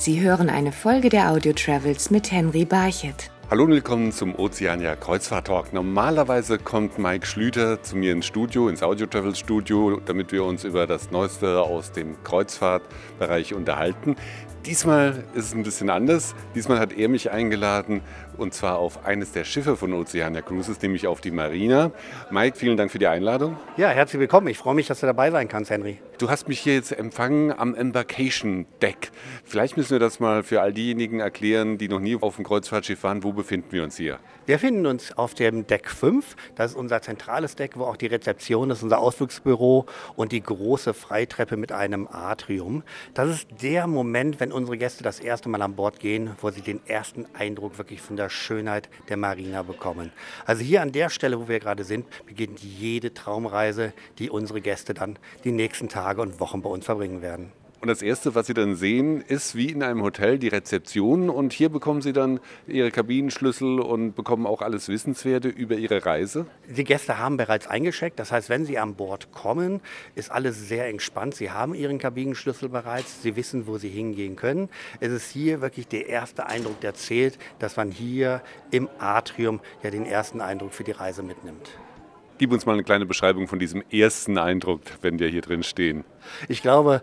Sie hören eine Folge der Audio Travels mit Henry Barchet. Hallo und willkommen zum Ozeania Kreuzfahrt Talk. Normalerweise kommt Mike Schlüter zu mir ins Studio, ins Audio Travels Studio, damit wir uns über das Neueste aus dem Kreuzfahrtbereich unterhalten. Diesmal ist es ein bisschen anders. Diesmal hat er mich eingeladen und zwar auf eines der Schiffe von Oceania Cruises, nämlich auf die Marina. Mike, vielen Dank für die Einladung. Ja, herzlich willkommen. Ich freue mich, dass du dabei sein kannst, Henry. Du hast mich hier jetzt empfangen am Embarkation Deck. Vielleicht müssen wir das mal für all diejenigen erklären, die noch nie auf dem Kreuzfahrtschiff waren. Wo befinden wir uns hier? Wir befinden uns auf dem Deck 5. Das ist unser zentrales Deck, wo auch die Rezeption ist, unser Ausflugsbüro und die große Freitreppe mit einem Atrium. Das ist der Moment, wenn unsere Gäste das erste Mal an Bord gehen, wo sie den ersten Eindruck wirklich von der Schönheit der Marina bekommen. Also hier an der Stelle, wo wir gerade sind, beginnt jede Traumreise, die unsere Gäste dann die nächsten Tage und Wochen bei uns verbringen werden. Und das Erste, was Sie dann sehen, ist wie in einem Hotel die Rezeption. Und hier bekommen Sie dann Ihre Kabinenschlüssel und bekommen auch alles Wissenswerte über Ihre Reise. Die Gäste haben bereits eingeschickt. Das heißt, wenn Sie an Bord kommen, ist alles sehr entspannt. Sie haben Ihren Kabinenschlüssel bereits. Sie wissen, wo Sie hingehen können. Es ist hier wirklich der erste Eindruck, der zählt, dass man hier im Atrium ja den ersten Eindruck für die Reise mitnimmt. Gib uns mal eine kleine Beschreibung von diesem ersten Eindruck, wenn wir hier drin stehen. Ich glaube,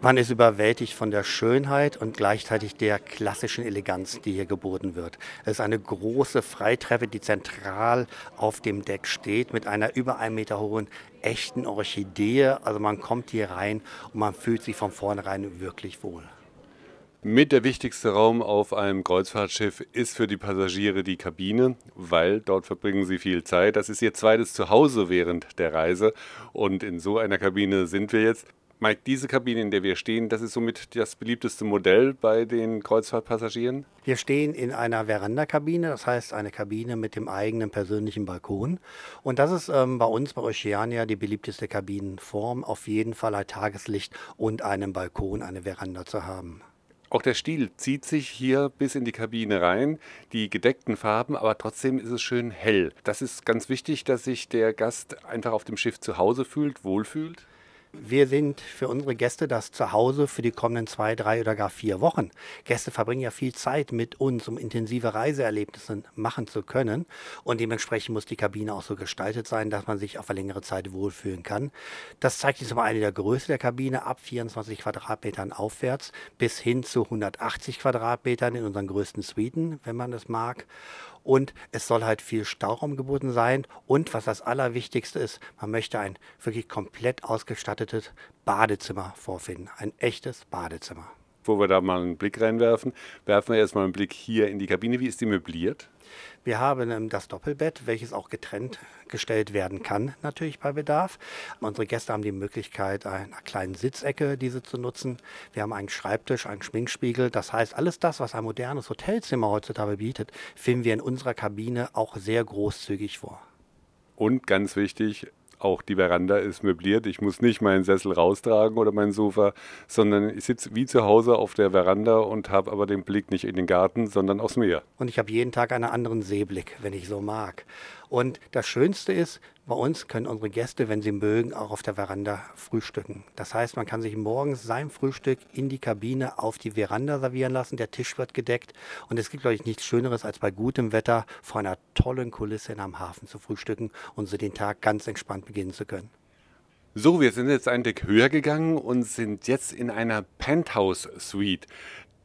man ist überwältigt von der Schönheit und gleichzeitig der klassischen Eleganz, die hier geboten wird. Es ist eine große Freitreppe, die zentral auf dem Deck steht, mit einer über einen Meter hohen echten Orchidee. Also man kommt hier rein und man fühlt sich von vornherein wirklich wohl. Mit der wichtigste Raum auf einem Kreuzfahrtschiff ist für die Passagiere die Kabine, weil dort verbringen sie viel Zeit. Das ist ihr zweites Zuhause während der Reise und in so einer Kabine sind wir jetzt. Mike, diese Kabine, in der wir stehen, das ist somit das beliebteste Modell bei den Kreuzfahrtpassagieren? Wir stehen in einer Verandakabine, das heißt eine Kabine mit dem eigenen persönlichen Balkon. Und das ist ähm, bei uns bei Oceania die beliebteste Kabinenform, auf jeden Fall ein Tageslicht und einen Balkon, eine Veranda zu haben. Auch der Stil zieht sich hier bis in die Kabine rein, die gedeckten Farben, aber trotzdem ist es schön hell. Das ist ganz wichtig, dass sich der Gast einfach auf dem Schiff zu Hause fühlt, wohlfühlt. Wir sind für unsere Gäste das Zuhause für die kommenden zwei, drei oder gar vier Wochen. Gäste verbringen ja viel Zeit mit uns, um intensive Reiseerlebnisse machen zu können. Und dementsprechend muss die Kabine auch so gestaltet sein, dass man sich auf eine längere Zeit wohlfühlen kann. Das zeigt sich zum einen der Größe der Kabine ab 24 Quadratmetern aufwärts bis hin zu 180 Quadratmetern in unseren größten Suiten, wenn man es mag und es soll halt viel Stauraum geboten sein und was das Allerwichtigste ist, man möchte ein wirklich komplett ausgestattetes Badezimmer vorfinden, ein echtes Badezimmer. Bevor wir da mal einen Blick reinwerfen, werfen wir erstmal einen Blick hier in die Kabine. Wie ist die möbliert? Wir haben ähm, das Doppelbett, welches auch getrennt gestellt werden kann, natürlich bei Bedarf. Unsere Gäste haben die Möglichkeit, einer kleinen Sitzecke diese zu nutzen. Wir haben einen Schreibtisch, einen Schminkspiegel. Das heißt, alles das, was ein modernes Hotelzimmer heutzutage bietet, finden wir in unserer Kabine auch sehr großzügig vor. Und ganz wichtig, auch die Veranda ist möbliert. Ich muss nicht meinen Sessel raustragen oder mein Sofa, sondern ich sitze wie zu Hause auf der Veranda und habe aber den Blick nicht in den Garten, sondern aufs Meer. Und ich habe jeden Tag einen anderen Seeblick, wenn ich so mag. Und das Schönste ist, bei uns können unsere Gäste, wenn sie mögen, auch auf der Veranda frühstücken. Das heißt, man kann sich morgens sein Frühstück in die Kabine auf die Veranda servieren lassen. Der Tisch wird gedeckt. Und es gibt, glaube ich, nichts Schöneres, als bei gutem Wetter vor einer tollen Kulisse in einem Hafen zu frühstücken und so den Tag ganz entspannt beginnen zu können. So, wir sind jetzt ein Deck höher gegangen und sind jetzt in einer Penthouse Suite.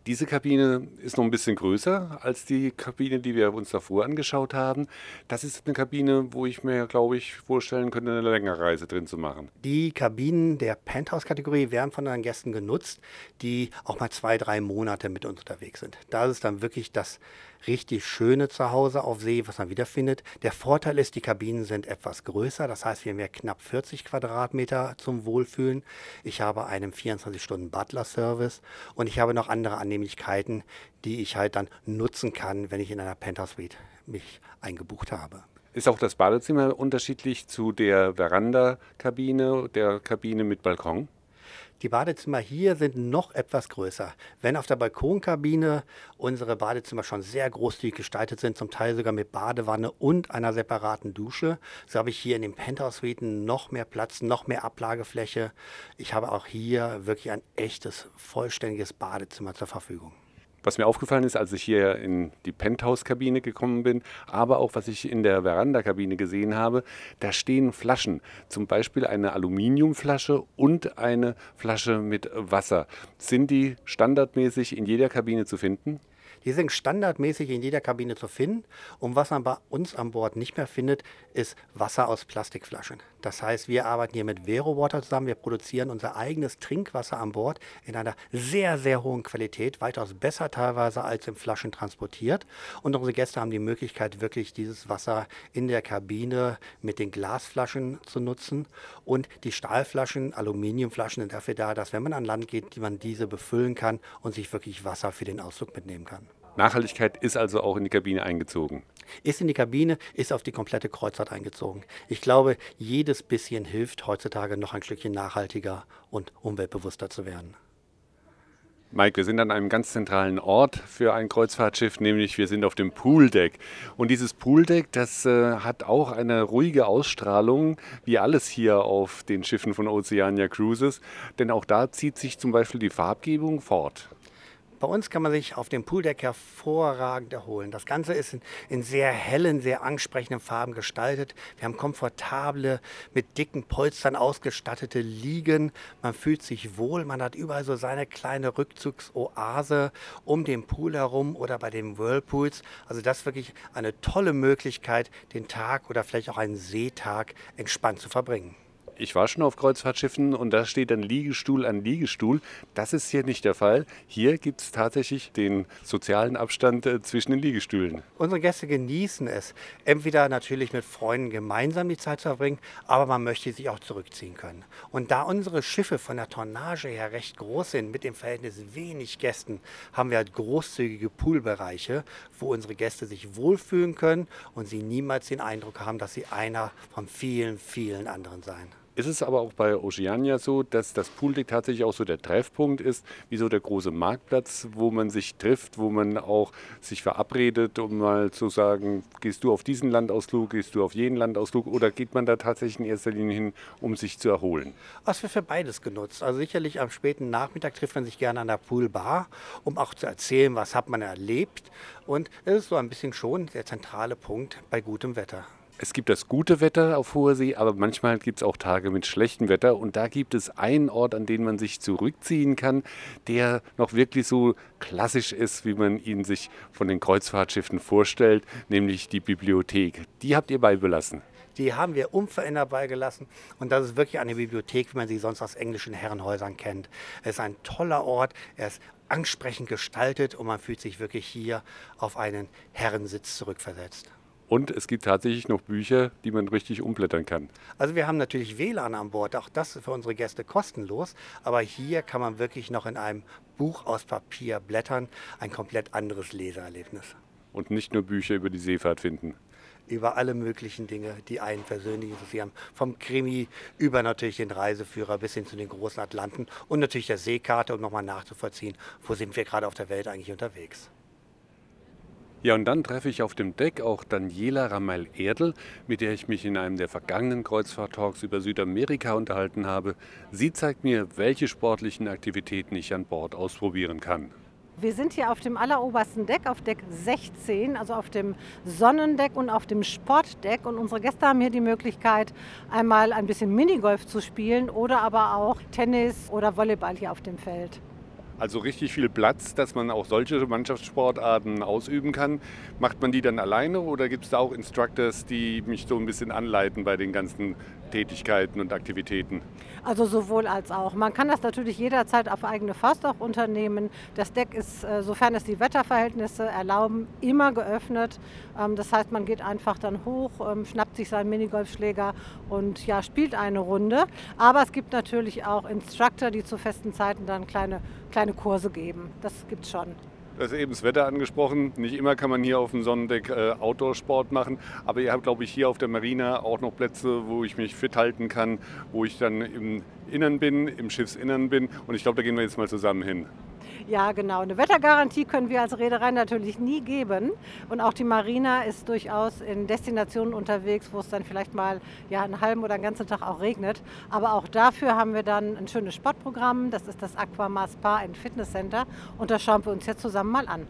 Diese Kabine ist noch ein bisschen größer als die Kabine, die wir uns davor angeschaut haben. Das ist eine Kabine, wo ich mir, glaube ich, vorstellen könnte, eine längere Reise drin zu machen. Die Kabinen der Penthouse-Kategorie werden von den Gästen genutzt, die auch mal zwei, drei Monate mit uns unterwegs sind. Da ist dann wirklich das richtig schöne Zuhause auf See, was man wiederfindet. Der Vorteil ist, die Kabinen sind etwas größer, das heißt, wir haben ja knapp 40 Quadratmeter zum Wohlfühlen. Ich habe einen 24-Stunden-Butler-Service und ich habe noch andere Annehmlichkeiten, die ich halt dann nutzen kann, wenn ich in einer Penthouse Suite mich eingebucht habe. Ist auch das Badezimmer unterschiedlich zu der Veranda-Kabine, der Kabine mit Balkon? Die Badezimmer hier sind noch etwas größer. Wenn auf der Balkonkabine unsere Badezimmer schon sehr großzügig gestaltet sind, zum Teil sogar mit Badewanne und einer separaten Dusche, so habe ich hier in den Penthouse-Suiten noch mehr Platz, noch mehr Ablagefläche. Ich habe auch hier wirklich ein echtes, vollständiges Badezimmer zur Verfügung. Was mir aufgefallen ist, als ich hier in die Penthouse-Kabine gekommen bin, aber auch was ich in der Veranda-Kabine gesehen habe, da stehen Flaschen. Zum Beispiel eine Aluminiumflasche und eine Flasche mit Wasser. Sind die standardmäßig in jeder Kabine zu finden? Die sind standardmäßig in jeder Kabine zu finden. Und was man bei uns an Bord nicht mehr findet, ist Wasser aus Plastikflaschen. Das heißt, wir arbeiten hier mit Vero Water zusammen. Wir produzieren unser eigenes Trinkwasser an Bord in einer sehr, sehr hohen Qualität, weitaus besser teilweise als in Flaschen transportiert. Und unsere Gäste haben die Möglichkeit, wirklich dieses Wasser in der Kabine mit den Glasflaschen zu nutzen. Und die Stahlflaschen, Aluminiumflaschen sind dafür da, dass wenn man an Land geht, man diese befüllen kann und sich wirklich Wasser für den Ausflug mitnehmen kann. Nachhaltigkeit ist also auch in die Kabine eingezogen. Ist in die Kabine, ist auf die komplette Kreuzfahrt eingezogen. Ich glaube, jedes bisschen hilft heutzutage noch ein Stückchen nachhaltiger und umweltbewusster zu werden. Mike, wir sind an einem ganz zentralen Ort für ein Kreuzfahrtschiff, nämlich wir sind auf dem Pooldeck. Und dieses Pooldeck, das äh, hat auch eine ruhige Ausstrahlung, wie alles hier auf den Schiffen von Oceania Cruises. Denn auch da zieht sich zum Beispiel die Farbgebung fort. Bei uns kann man sich auf dem Pooldeck hervorragend erholen. Das Ganze ist in, in, sehr hellen, sehr ansprechenden Farben gestaltet. Wir haben komfortable, mit dicken Polstern ausgestattete Liegen. Man fühlt sich wohl. Man hat überall so seine kleine Rückzugsoase um den Pool herum oder bei den Whirlpools. Also das ist wirklich eine tolle Möglichkeit, den Tag oder vielleicht auch einen Seetag entspannt zu verbringen ich war schon auf Kreuzfahrtschiffen und da steht dann Liegestuhl an Liegestuhl. Das ist hier nicht der Fall. Hier gibt es tatsächlich den sozialen Abstand äh, zwischen den Liegestühlen. Unsere Gäste genießen es, entweder natürlich mit Freunden gemeinsam die Zeit zu verbringen, aber man möchte sich auch zurückziehen können. Und da unsere Schiffe von der Tonnage her recht groß sind, mit dem Verhältnis wenig Gästen, haben wir halt großzügige Poolbereiche, wo unsere Gäste sich wohlfühlen können und sie niemals den Eindruck haben, dass sie einer von vielen, vielen anderen seien. Ist es aber auch bei Oceania so, dass das Pooldeck tatsächlich auch so der Treffpunkt ist, wie so der große Marktplatz, wo man sich trifft, wo man auch sich verabredet, um mal zu sagen, gehst du auf diesen Landausflug, gehst du auf jenen Landausflug oder geht man da tatsächlich in erster Linie hin, um sich zu erholen? Es wird für beides genutzt. Also sicherlich am späten Nachmittag trifft man sich gerne an der Poolbar, um auch zu erzählen, was hat man erlebt. Und es ist so ein bisschen schon der zentrale Punkt bei gutem Wetter. Es gibt das gute Wetter auf hoher See, aber manchmal gibt es auch Tage mit schlechtem Wetter. Und da gibt es einen Ort, an den man sich zurückziehen kann, der noch wirklich so klassisch ist, wie man ihn sich von den Kreuzfahrtschiffen vorstellt, nämlich die Bibliothek. Die habt ihr beibelassen. Die haben wir unverändert beigelassen. Und das ist wirklich eine Bibliothek, wie man sie sonst aus englischen Herrenhäusern kennt. Es ist ein toller Ort. Er ist ansprechend gestaltet und man fühlt sich wirklich hier auf einen Herrensitz zurückversetzt. Und es gibt tatsächlich noch Bücher, die man richtig umblättern kann. Also wir haben natürlich WLAN an Bord, auch das ist für unsere Gäste kostenlos. Aber hier kann man wirklich noch in einem Buch aus Papier blättern, ein komplett anderes Leseerlebnis. Und nicht nur Bücher über die Seefahrt finden über alle möglichen Dinge, die einen persönlich interessieren. Vom Krimi über natürlich den Reiseführer bis hin zu den großen Atlanten und natürlich der Seekarte, um nochmal nachzuvollziehen, wo sind wir gerade auf der Welt eigentlich unterwegs. Ja, und dann treffe ich auf dem Deck auch Daniela Ramel-Erdl, mit der ich mich in einem der vergangenen Kreuzfahrt-Talks über Südamerika unterhalten habe. Sie zeigt mir, welche sportlichen Aktivitäten ich an Bord ausprobieren kann. Wir sind hier auf dem allerobersten Deck, auf Deck 16, also auf dem Sonnendeck und auf dem Sportdeck. Und unsere Gäste haben hier die Möglichkeit, einmal ein bisschen Minigolf zu spielen oder aber auch Tennis oder Volleyball hier auf dem Feld. Also richtig viel Platz, dass man auch solche Mannschaftssportarten ausüben kann. Macht man die dann alleine oder gibt es da auch Instructors, die mich so ein bisschen anleiten bei den ganzen Tätigkeiten und Aktivitäten? Also sowohl als auch. Man kann das natürlich jederzeit auf eigene Faust auch unternehmen. Das Deck ist, äh, sofern es die Wetterverhältnisse erlauben, immer geöffnet. Ähm, das heißt, man geht einfach dann hoch, ähm, schnappt sich seinen Minigolfschläger und ja, spielt eine Runde. Aber es gibt natürlich auch Instructor, die zu festen Zeiten dann kleine, kleine Kurse geben. Das gibt es schon. Du hast eben das Wetter angesprochen. Nicht immer kann man hier auf dem Sonnendeck äh, Outdoor-Sport machen, aber ihr habt, glaube ich, hier auf der Marina auch noch Plätze, wo ich mich fit halten kann, wo ich dann im Innern bin, im Schiffsinnern bin. Und ich glaube, da gehen wir jetzt mal zusammen hin. Ja, genau. Eine Wettergarantie können wir als Reederei natürlich nie geben. Und auch die Marina ist durchaus in Destinationen unterwegs, wo es dann vielleicht mal ja, einen halben oder einen ganzen Tag auch regnet. Aber auch dafür haben wir dann ein schönes Sportprogramm. Das ist das Aquamar Spa and Fitness Center. Und das schauen wir uns jetzt zusammen mal an.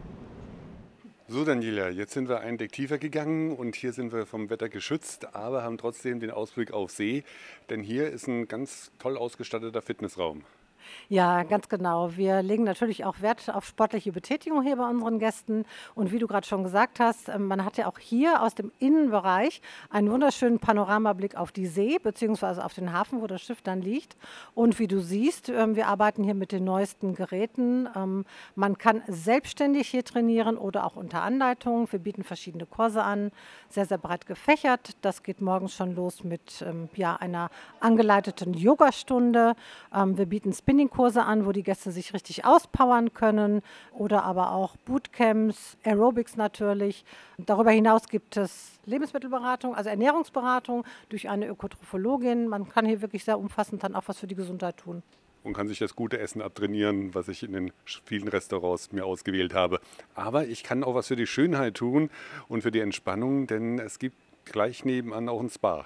So, Daniela, jetzt sind wir einen Deck tiefer gegangen und hier sind wir vom Wetter geschützt, aber haben trotzdem den Ausblick auf See, denn hier ist ein ganz toll ausgestatteter Fitnessraum. Ja, ganz genau. Wir legen natürlich auch Wert auf sportliche Betätigung hier bei unseren Gästen. Und wie du gerade schon gesagt hast, ähm, man hat ja auch hier aus dem Innenbereich einen wunderschönen Panoramablick auf die See bzw. auf den Hafen, wo das Schiff dann liegt. Und wie du siehst, ähm, wir arbeiten hier mit den neuesten Geräten. Ähm, man kann selbstständig hier trainieren oder auch unter Anleitung. Wir bieten verschiedene Kurse an, sehr, sehr breit gefächert. Das geht morgens schon los mit ja, einer angeleiteten Yogastunde. Wir bieten Spinning Trainingkurse an, wo die Gäste sich richtig auspowern können oder aber auch Bootcamps, Aerobics natürlich. Darüber hinaus gibt es Lebensmittelberatung, also Ernährungsberatung durch eine Ökotrophologin. Man kann hier wirklich sehr umfassend dann auch was für die Gesundheit tun und kann sich das gute Essen abtrainieren, was ich in den vielen Restaurants mir ausgewählt habe. Aber ich kann auch was für die Schönheit tun und für die Entspannung, denn es gibt gleich nebenan auch ein Spa.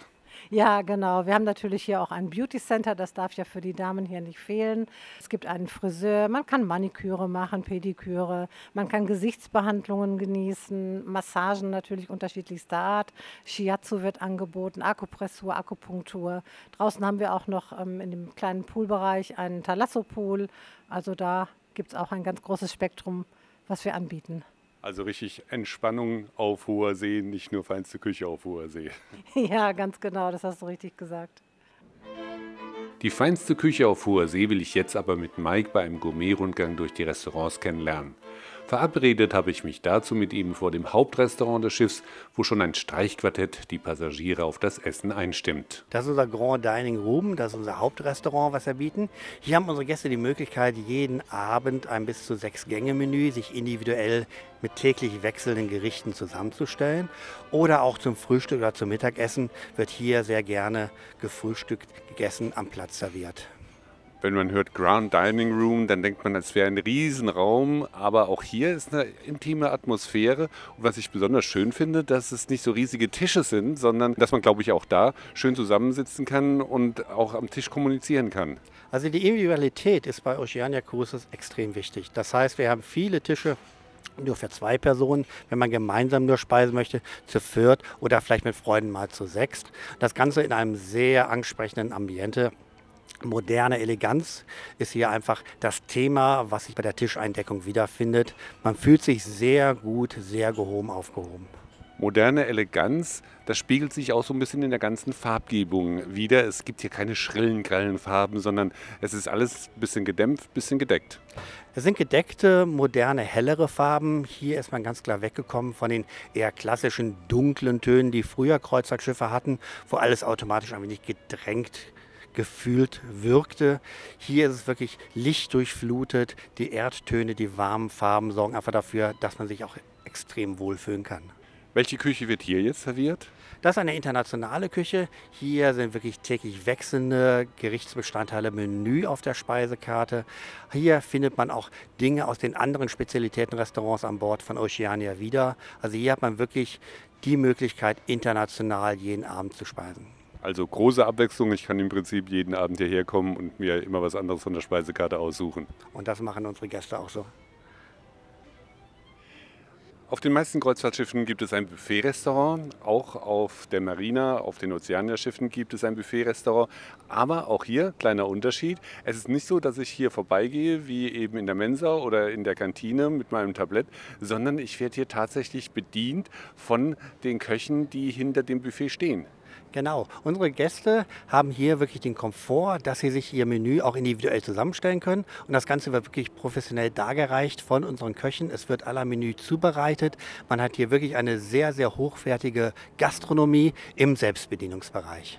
Ja, genau. Wir haben natürlich hier auch ein Beauty Center, das darf ja für die Damen hier nicht fehlen. Es gibt einen Friseur, man kann Maniküre machen, Pediküre, man kann Gesichtsbehandlungen genießen, Massagen natürlich unterschiedlichster Art. Shiatsu wird angeboten, Akupressur, Akupunktur. Draußen haben wir auch noch ähm, in dem kleinen Poolbereich einen Thalasso-Pool. Also da gibt es auch ein ganz großes Spektrum, was wir anbieten. Also richtig Entspannung auf hoher See, nicht nur feinste Küche auf hoher See. Ja, ganz genau, das hast du richtig gesagt. Die feinste Küche auf hoher See will ich jetzt aber mit Mike bei einem Gourmet-Rundgang durch die Restaurants kennenlernen. Verabredet habe ich mich dazu mit ihm vor dem Hauptrestaurant des Schiffs, wo schon ein Streichquartett die Passagiere auf das Essen einstimmt. Das ist unser Grand Dining Room, das ist unser Hauptrestaurant, was wir bieten. Hier haben unsere Gäste die Möglichkeit, jeden Abend ein bis zu sechs Gänge-Menü sich individuell mit täglich wechselnden Gerichten zusammenzustellen. Oder auch zum Frühstück oder zum Mittagessen wird hier sehr gerne gefrühstückt, gegessen, am Platz serviert. Wenn man hört Ground Dining Room, dann denkt man, es wäre ein Riesenraum. Aber auch hier ist eine intime Atmosphäre. Und was ich besonders schön finde, dass es nicht so riesige Tische sind, sondern dass man, glaube ich, auch da schön zusammensitzen kann und auch am Tisch kommunizieren kann. Also die Individualität ist bei Oceania Cruises extrem wichtig. Das heißt, wir haben viele Tische nur für zwei Personen, wenn man gemeinsam nur speisen möchte, zu viert oder vielleicht mit Freunden mal zu sechst. Das Ganze in einem sehr ansprechenden Ambiente moderne Eleganz ist hier einfach das Thema, was sich bei der Tischeindeckung wiederfindet. Man fühlt sich sehr gut, sehr gehoben aufgehoben. Moderne Eleganz, das spiegelt sich auch so ein bisschen in der ganzen Farbgebung wieder. Es gibt hier keine schrillen, grellen Farben, sondern es ist alles ein bisschen gedämpft, ein bisschen gedeckt. Es sind gedeckte, moderne, hellere Farben. Hier ist man ganz klar weggekommen von den eher klassischen dunklen Tönen, die früher Kreuzfahrtschiffe hatten, wo alles automatisch ein wenig gedrängt gefühlt wirkte. Hier ist es wirklich lichtdurchflutet. Die Erdtöne, die warmen Farben sorgen einfach dafür, dass man sich auch extrem wohlfühlen kann. Welche Küche wird hier jetzt serviert? Das ist eine internationale Küche. Hier sind wirklich täglich wechselnde Gerichtsbestandteile Menü auf der Speisekarte. Hier findet man auch Dinge aus den anderen Spezialitätenrestaurants an Bord von Oceania wieder. Also hier hat man wirklich die Möglichkeit, international jeden Abend zu speisen. Also große Abwechslung. Ich kann im Prinzip jeden Abend hierher kommen und mir immer was anderes von der Speisekarte aussuchen. Und das machen unsere Gäste auch so. Auf den meisten Kreuzfahrtschiffen gibt es ein Buffet-Restaurant. Auch auf der Marina, auf den Ozeania-Schiffen gibt es ein Buffet-Restaurant. Aber auch hier, kleiner Unterschied. Es ist nicht so, dass ich hier vorbeigehe, wie eben in der Mensa oder in der Kantine mit meinem Tablett, sondern ich werde hier tatsächlich bedient von den Köchen, die hinter dem Buffet stehen. Genau. Unsere Gäste haben hier wirklich den Komfort, dass sie sich ihr Menü auch individuell zusammenstellen können. Und das Ganze wird wirklich professionell dargereicht von unseren Köchen. Es wird aller Menü zubereitet. Man hat hier wirklich eine sehr, sehr hochwertige Gastronomie im Selbstbedienungsbereich.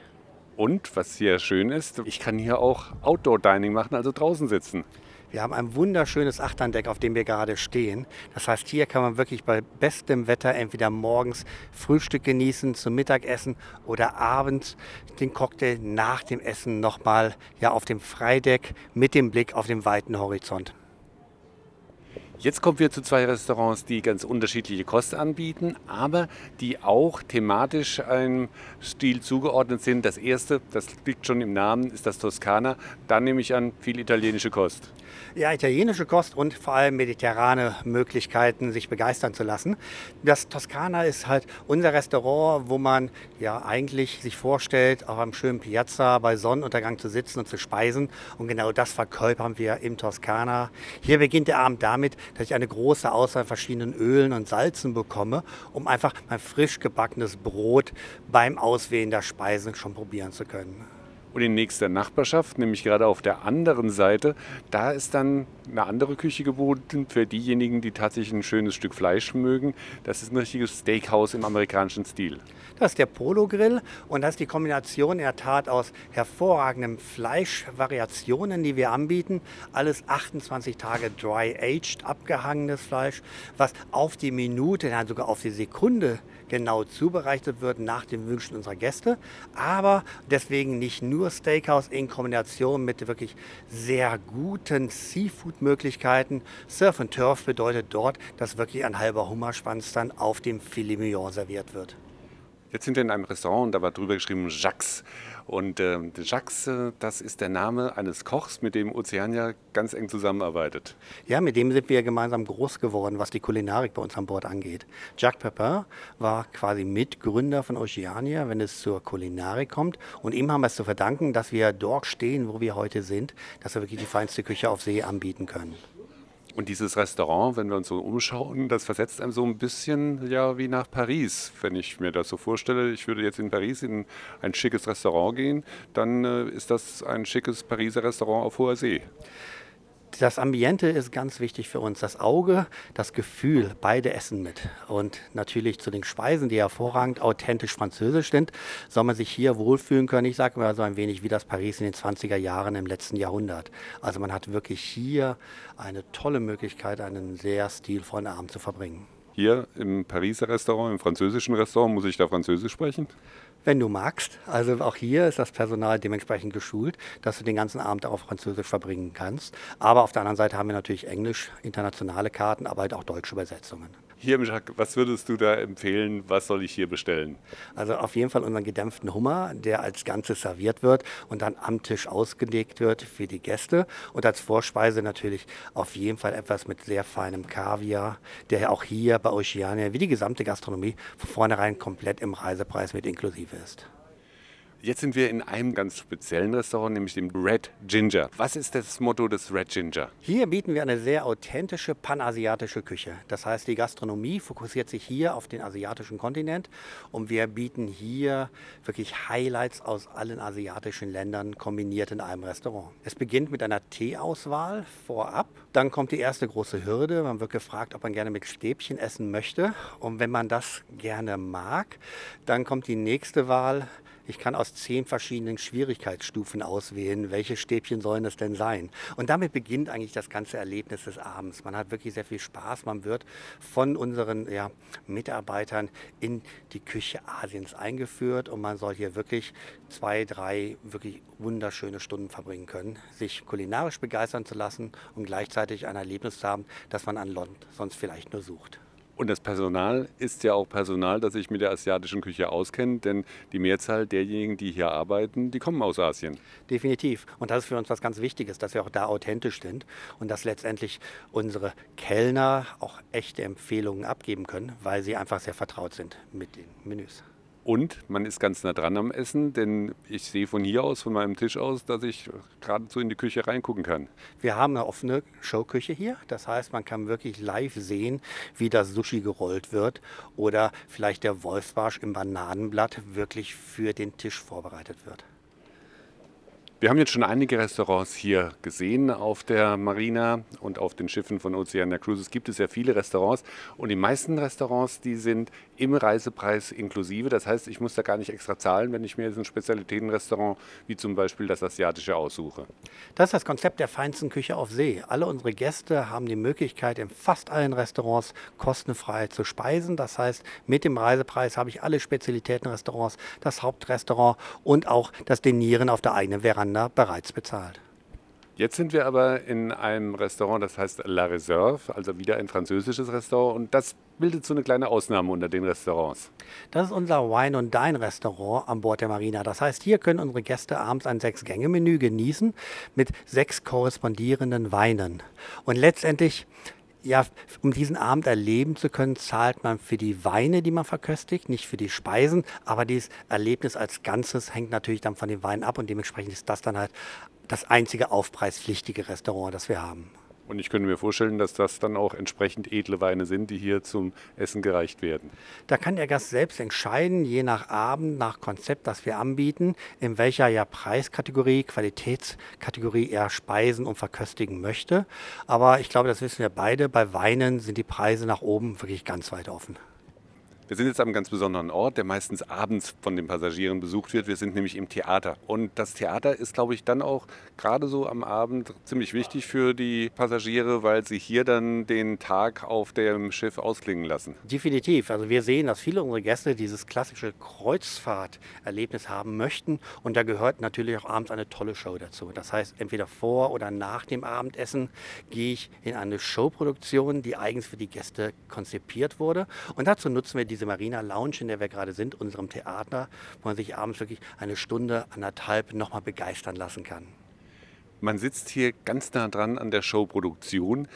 Und was hier schön ist, ich kann hier auch Outdoor-Dining machen, also draußen sitzen. Wir haben ein wunderschönes Achterndeck, auf dem wir gerade stehen. Das heißt, hier kann man wirklich bei bestem Wetter entweder morgens Frühstück genießen zum Mittagessen oder abends den Cocktail nach dem Essen nochmal ja, auf dem Freideck mit dem Blick auf den weiten Horizont. Jetzt kommen wir zu zwei Restaurants, die ganz unterschiedliche Kost anbieten, aber die auch thematisch einem Stil zugeordnet sind. Das erste, das liegt schon im Namen, ist das Toskana. Da nehme ich an, viel italienische Kost. Ja, italienische Kost und vor allem mediterrane Möglichkeiten, sich begeistern zu lassen. Das Toskana ist halt unser Restaurant, wo man ja eigentlich sich vorstellt, auf einem schönen Piazza bei Sonnenuntergang zu sitzen und zu speisen. Und genau das verkörpern wir im Toskana. Hier beginnt der Abend damit, dass ich eine große Auswahl verschiedenen Ölen und Salzen bekomme, um einfach mein frisch gebackenes Brot beim Auswählen der Speisen schon probieren zu können. Und in nächster Nachbarschaft, nämlich gerade auf der anderen Seite, da ist dann eine andere Küche geboten für diejenigen, die tatsächlich ein schönes Stück Fleisch mögen. Das ist ein richtiges Steakhouse im amerikanischen Stil. Das ist der Polo Grill und das ist die Kombination in der Tat aus hervorragenden Fleischvariationen, die wir anbieten. Alles 28 Tage dry aged, abgehangenes Fleisch, was auf die Minute, dann sogar auf die Sekunde genau zubereitet wird nach den Wünschen unserer Gäste. Aber deswegen nicht nur Steakhouse in Kombination mit wirklich sehr guten Seafood-Möglichkeiten. Surf and Turf bedeutet dort, dass wirklich ein halber Hummerschwanz dann auf dem Filet Mignon serviert wird. Jetzt sind wir in einem Restaurant und da war drüber geschrieben Jacques. Und äh, Jacques, das ist der Name eines Kochs, mit dem Oceania ganz eng zusammenarbeitet. Ja, mit dem sind wir gemeinsam groß geworden, was die Kulinarik bei uns an Bord angeht. Jacques Pepin war quasi Mitgründer von Oceania, wenn es zur Kulinarik kommt. Und ihm haben wir es zu verdanken, dass wir dort stehen, wo wir heute sind, dass wir wirklich die feinste Küche auf See anbieten können. Und dieses Restaurant, wenn wir uns so umschauen, das versetzt einem so ein bisschen ja wie nach Paris. Wenn ich mir das so vorstelle, ich würde jetzt in Paris in ein schickes Restaurant gehen, dann äh, ist das ein schickes Pariser Restaurant auf hoher See. Das Ambiente ist ganz wichtig für uns. Das Auge, das Gefühl, beide essen mit. Und natürlich zu den Speisen, die hervorragend authentisch französisch sind, soll man sich hier wohlfühlen können. Ich sage mal so ein wenig wie das Paris in den 20er Jahren im letzten Jahrhundert. Also man hat wirklich hier eine tolle Möglichkeit, einen sehr stilvollen Abend zu verbringen. Hier im Pariser Restaurant, im französischen Restaurant, muss ich da Französisch sprechen? wenn du magst. Also auch hier ist das Personal dementsprechend geschult, dass du den ganzen Abend auf Französisch verbringen kannst. Aber auf der anderen Seite haben wir natürlich Englisch, internationale Karten, aber halt auch deutsche Übersetzungen. Hier, was würdest du da empfehlen? Was soll ich hier bestellen? Also auf jeden Fall unseren gedämpften Hummer, der als Ganzes serviert wird und dann am Tisch ausgelegt wird für die Gäste. Und als Vorspeise natürlich auf jeden Fall etwas mit sehr feinem Kaviar, der auch hier bei Oceania, wie die gesamte Gastronomie, von vornherein komplett im Reisepreis mit inklusive ist. Jetzt sind wir in einem ganz speziellen Restaurant, nämlich dem Red Ginger. Was ist das Motto des Red Ginger? Hier bieten wir eine sehr authentische panasiatische Küche. Das heißt, die Gastronomie fokussiert sich hier auf den asiatischen Kontinent und wir bieten hier wirklich Highlights aus allen asiatischen Ländern kombiniert in einem Restaurant. Es beginnt mit einer Teeauswahl vorab. Dann kommt die erste große Hürde. Man wird gefragt, ob man gerne mit Stäbchen essen möchte. Und wenn man das gerne mag, dann kommt die nächste Wahl ich kann aus zehn verschiedenen Schwierigkeitsstufen auswählen, welche Stäbchen sollen es denn sein. Und damit beginnt eigentlich das ganze Erlebnis des Abends. Man hat wirklich sehr viel Spaß. Man wird von unseren ja, Mitarbeitern in die Küche Asiens eingeführt und man soll hier wirklich zwei, drei wirklich wunderschöne Stunden verbringen können, sich kulinarisch begeistern zu lassen und gleichzeitig ein Erlebnis zu haben, das man an London sonst vielleicht nur sucht. Und das Personal ist ja auch Personal, das sich mit der asiatischen Küche auskennt, denn die Mehrzahl derjenigen, die hier arbeiten, die kommen aus Asien. Definitiv. Und das ist für uns was ganz Wichtiges, dass wir auch da authentisch sind und dass letztendlich unsere Kellner auch echte Empfehlungen abgeben können, weil sie einfach sehr vertraut sind mit den Menüs. Und man ist ganz nah dran am Essen, denn ich sehe von hier aus, von meinem Tisch aus, dass ich geradezu in die Küche reingucken kann. Wir haben eine offene Showküche hier. Das heißt, man kann wirklich live sehen, wie das Sushi gerollt wird oder vielleicht der Wolfsbarsch im Bananenblatt wirklich für den Tisch vorbereitet wird. Wir haben jetzt schon einige Restaurants hier gesehen auf der Marina und auf den Schiffen von Oceania Cruises gibt es ja viele Restaurants und die meisten Restaurants, die sind im Reisepreis inklusive. Das heißt, ich muss da gar nicht extra zahlen, wenn ich mir jetzt ein Spezialitätenrestaurant wie zum Beispiel das asiatische aussuche. Das ist das Konzept der feinsten Küche auf See. Alle unsere Gäste haben die Möglichkeit, in fast allen Restaurants kostenfrei zu speisen. Das heißt, mit dem Reisepreis habe ich alle Spezialitätenrestaurants, das Hauptrestaurant und auch das Denieren auf der eigenen Veranda bereits bezahlt. Jetzt sind wir aber in einem Restaurant, das heißt La Reserve, also wieder ein französisches Restaurant. Und das bildet so eine kleine Ausnahme unter den Restaurants. Das ist unser Wine und Dine Restaurant an Bord der Marina. Das heißt, hier können unsere Gäste abends ein Sechs-Gänge-Menü genießen mit sechs korrespondierenden Weinen. Und letztendlich ja, um diesen Abend erleben zu können, zahlt man für die Weine, die man verköstigt, nicht für die Speisen. Aber dieses Erlebnis als Ganzes hängt natürlich dann von den Weinen ab und dementsprechend ist das dann halt das einzige aufpreispflichtige Restaurant, das wir haben. Und ich könnte mir vorstellen, dass das dann auch entsprechend edle Weine sind, die hier zum Essen gereicht werden. Da kann der Gast selbst entscheiden, je nach Abend, nach Konzept, das wir anbieten, in welcher ja Preiskategorie, Qualitätskategorie er speisen und verköstigen möchte. Aber ich glaube, das wissen wir beide, bei Weinen sind die Preise nach oben wirklich ganz weit offen. Wir sind jetzt am ganz besonderen Ort, der meistens abends von den Passagieren besucht wird. Wir sind nämlich im Theater. Und das Theater ist, glaube ich, dann auch gerade so am Abend ziemlich wichtig für die Passagiere, weil sie hier dann den Tag auf dem Schiff ausklingen lassen. Definitiv. Also wir sehen, dass viele unserer Gäste dieses klassische Kreuzfahrterlebnis haben möchten. Und da gehört natürlich auch abends eine tolle Show dazu. Das heißt, entweder vor oder nach dem Abendessen gehe ich in eine Showproduktion, die eigens für die Gäste konzipiert wurde. Und dazu nutzen wir die diese Marina Lounge, in der wir gerade sind, unserem Theater, wo man sich abends wirklich eine Stunde, anderthalb nochmal begeistern lassen kann. Man sitzt hier ganz nah dran an der Showproduktion.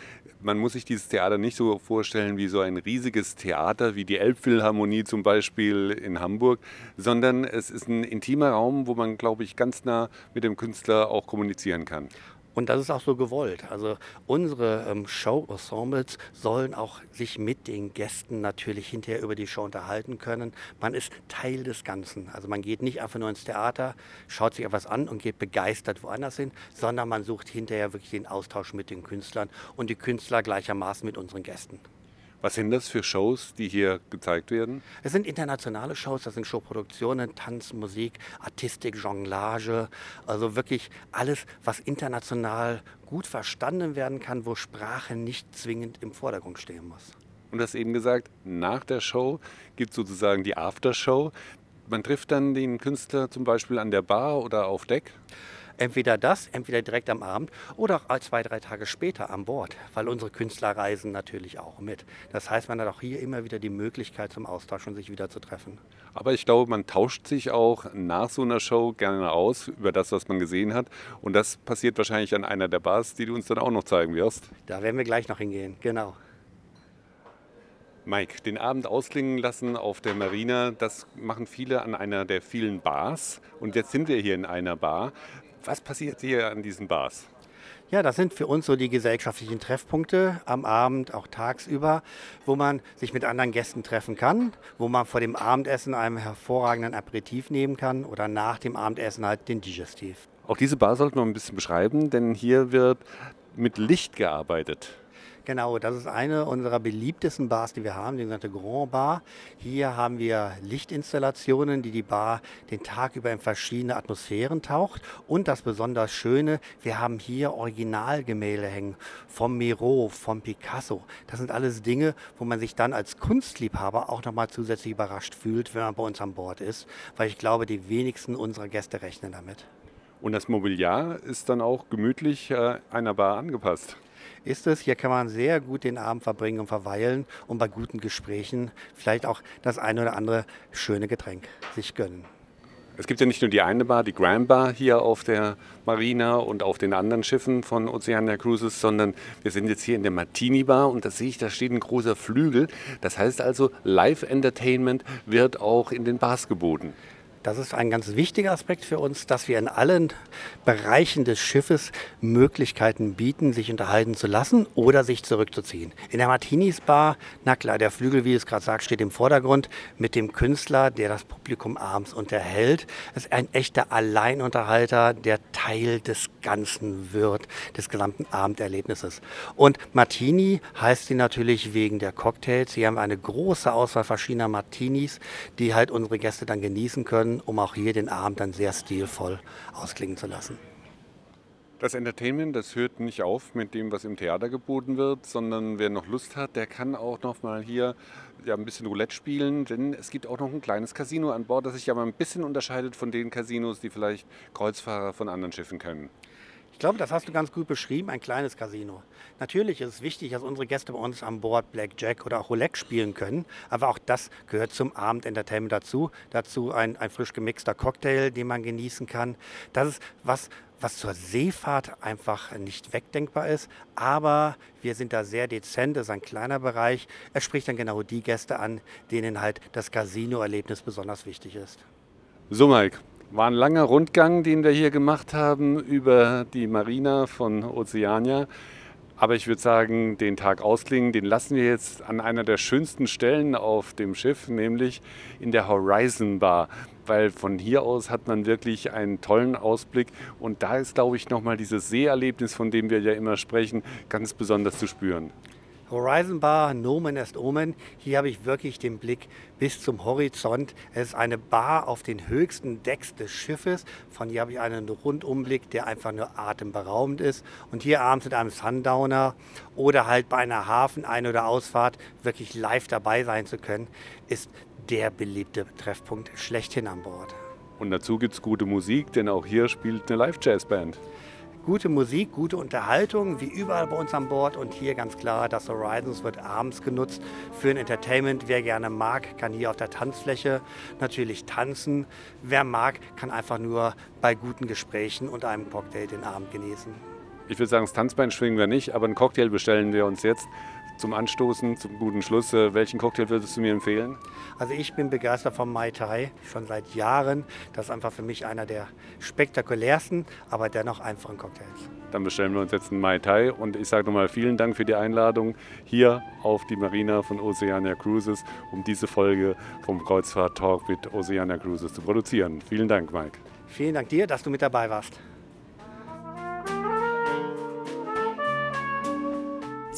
Man muss sich dieses Theater nicht so vorstellen wie so ein riesiges Theater wie die Elbphilharmonie zum Beispiel in Hamburg, sondern es ist ein intimer Raum, wo man, glaube ich, ganz nah mit dem Künstler auch kommunizieren kann. Und das ist auch so gewollt. Also unsere ähm, Show-Ensembles sollen auch sich mit den Gästen natürlich hinterher über die Show unterhalten können. Man ist Teil des Ganzen. Also man geht nicht einfach nur ins Theater, schaut sich etwas an und geht begeistert woanders hin, sondern man sucht hinterher wirklich den Austausch mit den Künstlern und die Künstler gleichermaßen mit unseren Gästen. Was sind das für Shows, die hier gezeigt werden? Es sind internationale Shows, das sind Showproduktionen, Tanz, Musik, Artistik, Jonglage, also wirklich alles, was international gut verstanden werden kann, wo Sprache nicht zwingend im Vordergrund stehen muss. Und du hast eben gesagt, nach der Show gibt es sozusagen die Aftershow. Man trifft dann den Künstler zum Beispiel an der Bar oder auf Deck? Entweder das, entweder direkt am Abend oder auch zwei, drei Tage später an Bord, weil unsere Künstler reisen natürlich auch mit. Das heißt, man hat auch hier immer wieder die Möglichkeit zum Austausch und sich wieder zu treffen. Aber ich glaube, man tauscht sich auch nach so einer Show gerne aus über das, was man gesehen hat. Und das passiert wahrscheinlich an einer der Bars, die du uns dann auch noch zeigen wirst. Da werden wir gleich noch hingehen, genau. Mike, den Abend ausklingen lassen auf der Marina, das machen viele an einer der vielen Bars. Und jetzt sind wir hier in einer Bar. Was passiert hier an diesen Bars? Ja, das sind für uns so die gesellschaftlichen Treffpunkte am Abend, auch tagsüber, wo man sich mit anderen Gästen treffen kann, wo man vor dem Abendessen einen hervorragenden Aperitif nehmen kann oder nach dem Abendessen halt den Digestiv. Auch diese Bar sollten wir ein bisschen beschreiben, denn hier wird mit Licht gearbeitet. Genau, das ist eine unserer beliebtesten Bars, die wir haben, die sogenannte Grand Bar. Hier haben wir Lichtinstallationen, die die Bar den Tag über in verschiedene Atmosphären taucht. Und das besonders Schöne, wir haben hier Originalgemälde hängen vom Miro, vom Picasso. Das sind alles Dinge, wo man sich dann als Kunstliebhaber auch nochmal zusätzlich überrascht fühlt, wenn man bei uns an Bord ist, weil ich glaube, die wenigsten unserer Gäste rechnen damit. Und das Mobiliar ist dann auch gemütlich äh, einer Bar angepasst ist es. Hier kann man sehr gut den Abend verbringen und verweilen und bei guten Gesprächen vielleicht auch das eine oder andere schöne Getränk sich gönnen. Es gibt ja nicht nur die eine Bar, die Grand Bar hier auf der Marina und auf den anderen Schiffen von Oceania Cruises, sondern wir sind jetzt hier in der Martini Bar und da sehe ich, da steht ein großer Flügel. Das heißt also, Live Entertainment wird auch in den Bars geboten. Das ist ein ganz wichtiger Aspekt für uns, dass wir in allen Bereichen des Schiffes Möglichkeiten bieten, sich unterhalten zu lassen oder sich zurückzuziehen. In der Martinis Bar, na klar, der Flügel, wie es gerade sagt, steht im Vordergrund mit dem Künstler, der das Publikum abends unterhält. Es ist ein echter Alleinunterhalter, der Teil des Ganzen wird, des gesamten Abenderlebnisses. Und Martini heißt sie natürlich wegen der Cocktails. Hier haben eine große Auswahl verschiedener Martinis, die halt unsere Gäste dann genießen können können, um auch hier den Abend dann sehr stilvoll ausklingen zu lassen. Das Entertainment, das hört nicht auf mit dem, was im Theater geboten wird, sondern wer noch Lust hat, der kann auch noch mal hier ja, ein bisschen Roulette spielen, denn es gibt auch noch ein kleines Casino an Bord, das sich aber ein bisschen unterscheidet von den Casinos, die vielleicht Kreuzfahrer von anderen Schiffen kennen glaube, das hast du ganz gut beschrieben, ein kleines Casino. Natürlich ist es wichtig, dass unsere Gäste bei uns an Bord Blackjack oder auch Roulette spielen können, aber auch das gehört zum Abendentertainment dazu. Dazu ein, ein frisch gemixter Cocktail, den man genießen kann. Das ist was, was zur Seefahrt einfach nicht wegdenkbar ist. Aber wir sind da sehr dezent, das ist ein kleiner Bereich. Er spricht dann genau die Gäste an, denen halt das Casino-Erlebnis besonders wichtig ist. So, Mike, war ein langer Rundgang, den wir hier gemacht haben über die Marina von Oceania. Aber ich würde sagen, den Tag ausklingen, den lassen wir jetzt an einer der schönsten Stellen auf dem Schiff, nämlich in der Horizon Bar. Weil von hier aus hat man wirklich einen tollen Ausblick. Und da ist, glaube ich, nochmal dieses Seeerlebnis, von dem wir ja immer sprechen, ganz besonders zu spüren. Horizon Bar, Nomen est Omen. Hier habe ich wirklich den Blick bis zum Horizont. Es ist eine Bar auf den höchsten Decks des Schiffes. Von hier habe ich einen Rundumblick, der einfach nur atemberaubend ist. Und hier abends mit einem Sundowner oder halt bei einer Hafen-Ein- oder Ausfahrt wirklich live dabei sein zu können, ist der beliebte Treffpunkt schlechthin an Bord. Und dazu gibt es gute Musik, denn auch hier spielt eine Live-Jazz-Band gute Musik, gute Unterhaltung, wie überall bei uns an Bord. Und hier ganz klar, das Horizons wird abends genutzt für ein Entertainment. Wer gerne mag, kann hier auf der Tanzfläche natürlich tanzen. Wer mag, kann einfach nur bei guten Gesprächen und einem Cocktail den Abend genießen. Ich würde sagen, das Tanzbein schwingen wir nicht, aber einen Cocktail bestellen wir uns jetzt zum Anstoßen, zum guten Schluss. Äh, welchen Cocktail würdest du mir empfehlen? Also ich bin begeistert vom Mai Tai, schon seit Jahren. Das ist einfach für mich einer der spektakulärsten, aber dennoch einfachen Cocktails. Dann bestellen wir uns jetzt einen Mai Tai und ich sage nochmal vielen Dank für die Einladung hier auf die Marina von Oceania Cruises, um diese Folge vom Kreuzfahrt Talk mit Oceania Cruises zu produzieren. Vielen Dank, Mike. Vielen Dank dir, dass du mit dabei warst.